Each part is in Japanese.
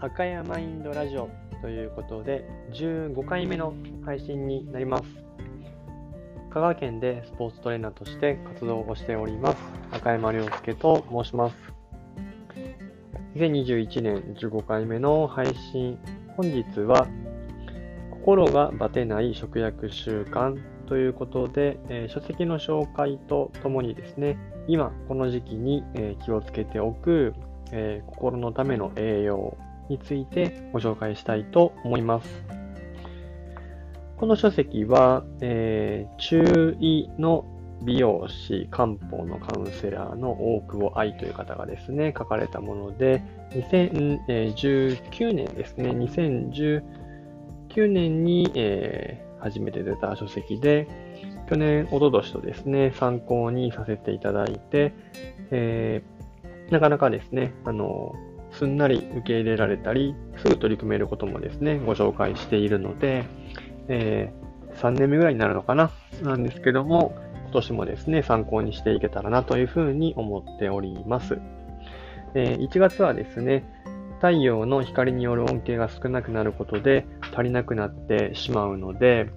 赤山インドラジオということで15回目の配信になります。香川県でスポーツトレーナーとして活動をしております赤山亮介と申します。2021年15回目の配信本日は心がバテない食薬習慣ということで、えー、書籍の紹介とともにですね今この時期に、えー、気をつけておくえー、心のための栄養についてご紹介したいと思います。この書籍は、えー、中医の美容師、漢方のカウンセラーの大久保愛という方がですね、書かれたもので、2019年ですね、2019年に、えー、初めて出た書籍で、去年、おととしとですね、参考にさせていただいて、えーなかなかですね、あの、すんなり受け入れられたり、すぐ取り組めることもですね、ご紹介しているので、えー、3年目ぐらいになるのかな、なんですけども、今年もですね、参考にしていけたらなというふうに思っております。えー、1月はですね、太陽の光による恩恵が少なくなることで足りなくなってしまうので、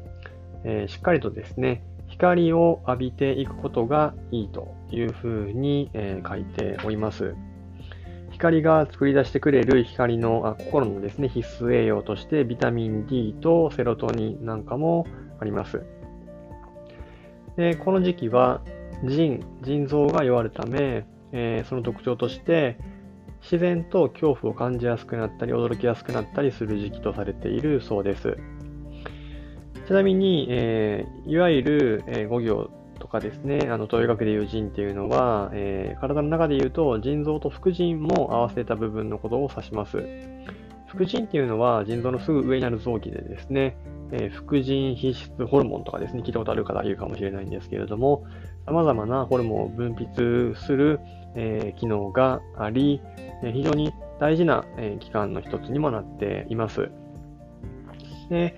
えー、しっかりとですね、光を浴びていくことがいいというふうに、えー、書いております。光が作り出してくれる光のあ心のですね必須栄養としてビタミン D とセロトニンなんかもあります。でこの時期は腎、腎臓が弱るため、えー、その特徴として自然と恐怖を感じやすくなったり驚きやすくなったりする時期とされているそうです。ちなみに、えー、いわゆる、えー、5行とかですね、あの、東医学でいう腎っていうのは、えー、体の中で言うと、腎臓と副腎も合わせた部分のことを指します。副腎っていうのは、腎臓のすぐ上にある臓器でですね、えー、副腎皮質ホルモンとかですね、聞いたことある方いるかもしれないんですけれども、様々なホルモンを分泌する、えー、機能があり、え非常に大事な、え器官の一つにもなっています。で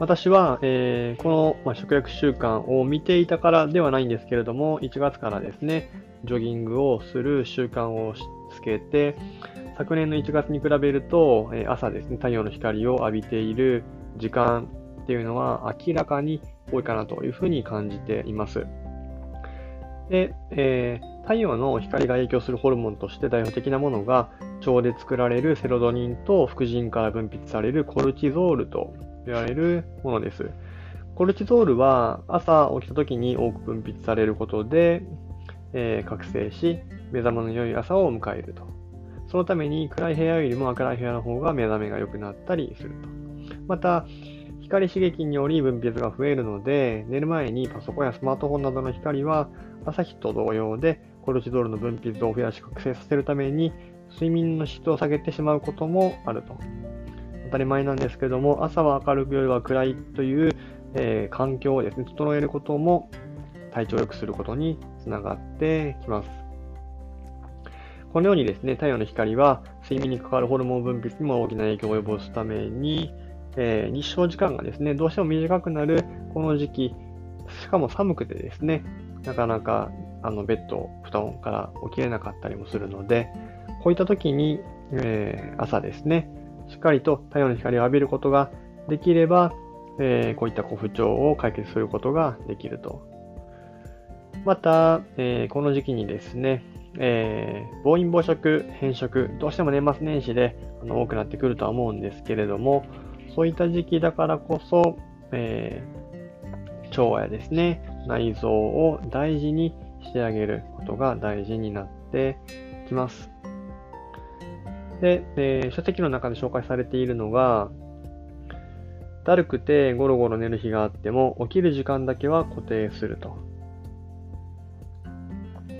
私は、えー、この、まあ、食薬習慣を見ていたからではないんですけれども、1月からですね、ジョギングをする習慣をつけて、昨年の1月に比べると、え、朝ですね、太陽の光を浴びている時間っていうのは明らかに多いかなというふうに感じています。で、えー、太陽の光が影響するホルモンとして代表的なものが、腸で作られるセロトニンと副腎から分泌されるコルチゾールと言われるものです。コルチゾールは朝起きた時に多く分泌されることで、えー、覚醒し、目覚めの良い朝を迎えると。そのために暗い部屋よりも明るい部屋の方が目覚めが良くなったりすると。また、光刺激により分泌が増えるので、寝る前にパソコンやスマートフォンなどの光は朝日と同様でコルチゾールの分泌を増やし覚醒させるために睡眠の質を下げてしまうこともあると。当たり前なんですけども、朝は明るく夜は暗いという、えー、環境をですね、整えることも体調を良くすることにつながってきます。このようにですね、太陽の光は睡眠に関わるホルモン分泌にも大きな影響を及ぼすために、えー、日照時間がですね、どうしても短くなるこの時期、しかも寒くてですね、なかなかあのベッド、布団から起きれなかったりもするので、こういった時に、えー、朝ですね、しっかりと太陽の光を浴びることができれば、えー、こういった不調を解決することができると。また、えー、この時期にですね、えー、暴飲暴食、変色、どうしても年末年始であの多くなってくるとは思うんですけれども、そういった時期だからこそ、えー、腸やですね、内臓を大事にしてあげることが大事になってきます。で、えー、書籍の中で紹介されているのが、だるくてゴロゴロ寝る日があっても起きる時間だけは固定すると。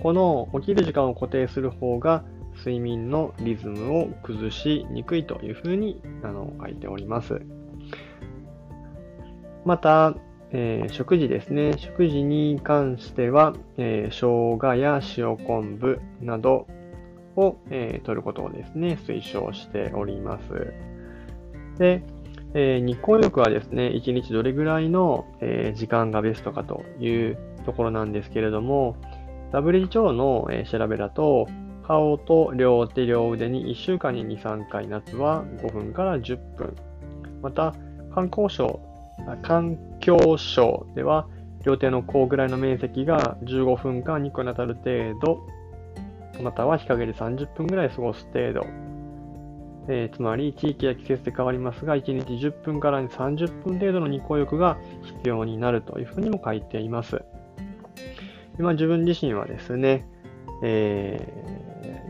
この起きる時間を固定する方が睡眠のリズムを崩しにくいというふうにあの書いております。また、えー、食事ですね。食事に関しては、えー、生姜や塩昆布などを、えー、取ることをですね、推奨しております。で、えー、日光浴はですね、1日どれぐらいの、えー、時間がベストかというところなんですけれども、WHO の、えー、調べだと、顔と両手両腕に1週間に2、3回、夏は5分から10分。また、観光省、環境省では、両手の甲ぐらいの面積が15分間日光に当たる程度、または日陰で30分ぐらい過ごす程度。えー、つまり、地域や季節で変わりますが、1日10分から30分程度の日光浴が必要になるというふうにも書いています。今、自分自身はですね、え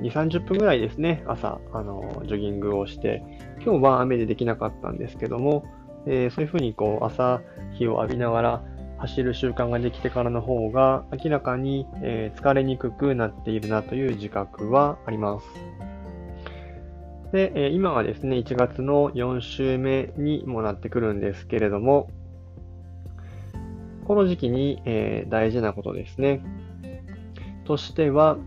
ー、2、30分ぐらいですね、朝、あの、ジョギングをして、今日は雨でできなかったんですけども、えー、そういうふうにこう、朝日を浴びながら走る習慣ができてからの方が、明らかに、え、疲れにくくなっているなという自覚はあります。で、え今はですね、1月の4週目にもなってくるんですけれども、この時期に、え大事なことですね。としては、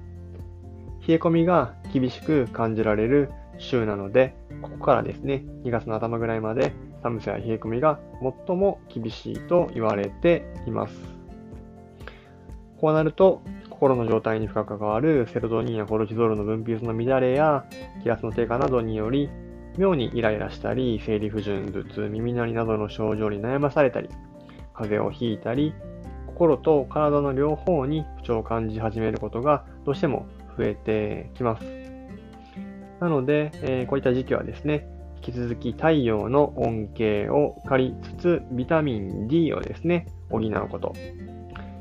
冷え込みが厳しく感じられる週なので、ここからですね、2月の頭ぐらいまで寒さや冷え込みが最も厳しいと言われています。こうなると、心の状態に深く関わるセロトニンやコルチゾールの分泌の乱れや気圧の低下などにより、妙にイライラしたり、生理不順、頭痛、耳鳴りなどの症状に悩まされたり、風邪をひいたり、心と体の両方に不調を感じ始めることがどうしても増えてきます。なので、えー、こういった時期はですね、き続き太陽の恩恵を借りつつ、ビタミン D をですね、補うこと。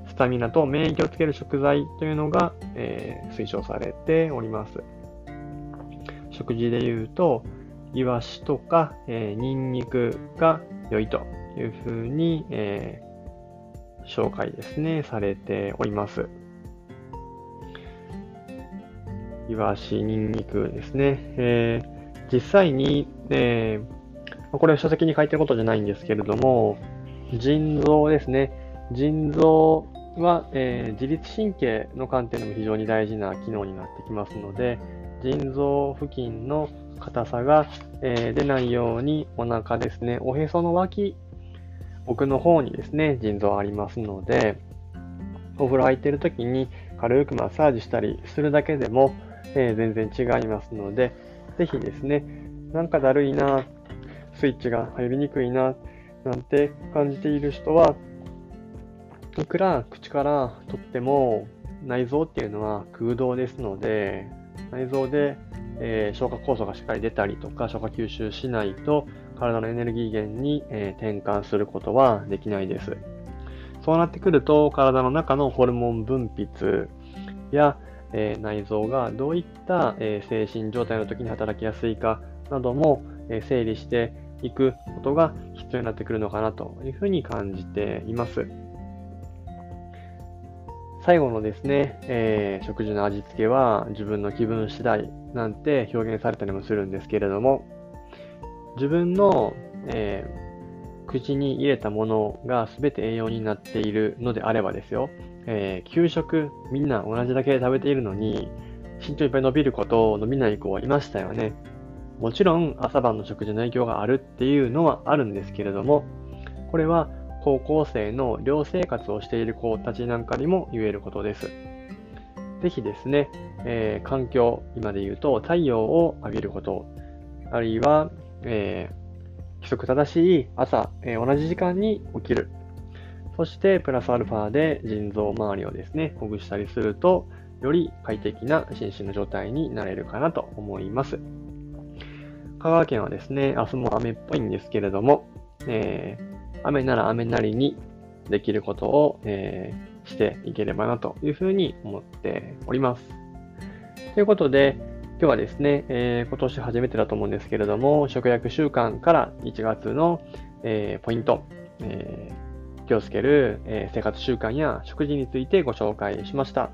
スタミナと免疫をつける食材というのが、えー、推奨されております。食事で言うと、イワシとか、えー、ニンニクが良いというふうに、えー、紹介ですね、されております。イワシ、ニンニクですね。えー、実際に、えー、これは書籍に書いてることじゃないんですけれども、腎臓ですね。腎臓は、えー、自律神経の観点でも非常に大事な機能になってきますので、腎臓付近の硬さが、えー、出ないようにお腹ですね、おへその脇、奥の方にですね、腎臓ありますので、お風呂入ってる時に軽くマッサージしたりするだけでも、えー、全然違いますので、ぜひですね、なんかだるいな、スイッチが入りにくいな、なんて感じている人は、いくら口からとっても内臓っていうのは空洞ですので、内臓で、えー、消化酵素がしっかり出たりとか、消化吸収しないと、体のエネルギー源に、えー、転換することはできないです。そうなってくると、体の中のホルモン分泌や、えー、内臓がどういった、え精神状態の時に働きやすいかなども、整理していくことが必要になってくるのかなというふうに感じています。最後のですね、えー、食事の味付けは自分の気分次第なんて表現されたりもするんですけれども、自分の、えー、口に入れたものが全て栄養になっているのであればですよ、えー、給食みんな同じだけ食べているのに、身長いっぱい伸びる子とを伸びない子はいましたよね。もちろん朝晩の食事の影響があるっていうのはあるんですけれども、これは高校生の寮生活をしている子たちなんかにも言えることです。ぜひですね、えー、環境、今で言うと太陽を浴びること、あるいは、えー、規則正しい朝、えー、同じ時間に起きる。そして、プラスアルファで腎臓周りをですね、ほぐしたりすると、より快適な心身の状態になれるかなと思います。香川県はですね、明日も雨っぽいんですけれども、えー、雨なら雨なりにできることを、えー、していければなというふうに思っております。ということで、今日はですね、えー、今年初めてだと思うんですけれども、食薬習慣から1月の、えー、ポイント、えー、気をつける、え生活習慣や食事についてご紹介しました。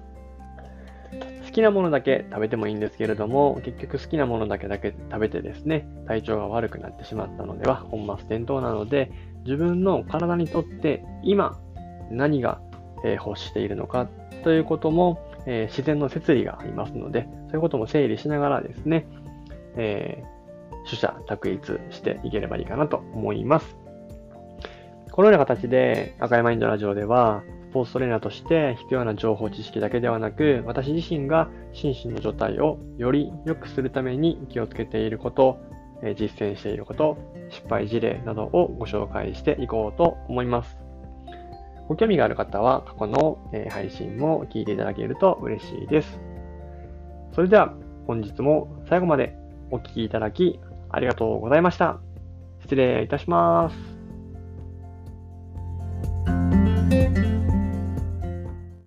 好きなものだけ食べてもいいんですけれども、結局好きなものだけだけ食べてですね、体調が悪くなってしまったのでは本末転倒なので、自分の体にとって今何が、え欲しているのかということも、え自然の摂理がありますので、そういうことも整理しながらですね、えー、取捨択一していければいいかなと思います。このような形で赤いマインドラジオでは、ポーツトレーナーとして必要な情報知識だけではなく、私自身が心身の状態をより良くするために気をつけていること、実践していること、失敗事例などをご紹介していこうと思います。ご興味がある方は過去の配信も聞いていただけると嬉しいです。それでは本日も最後までお聴きいただきありがとうございました。失礼いたします。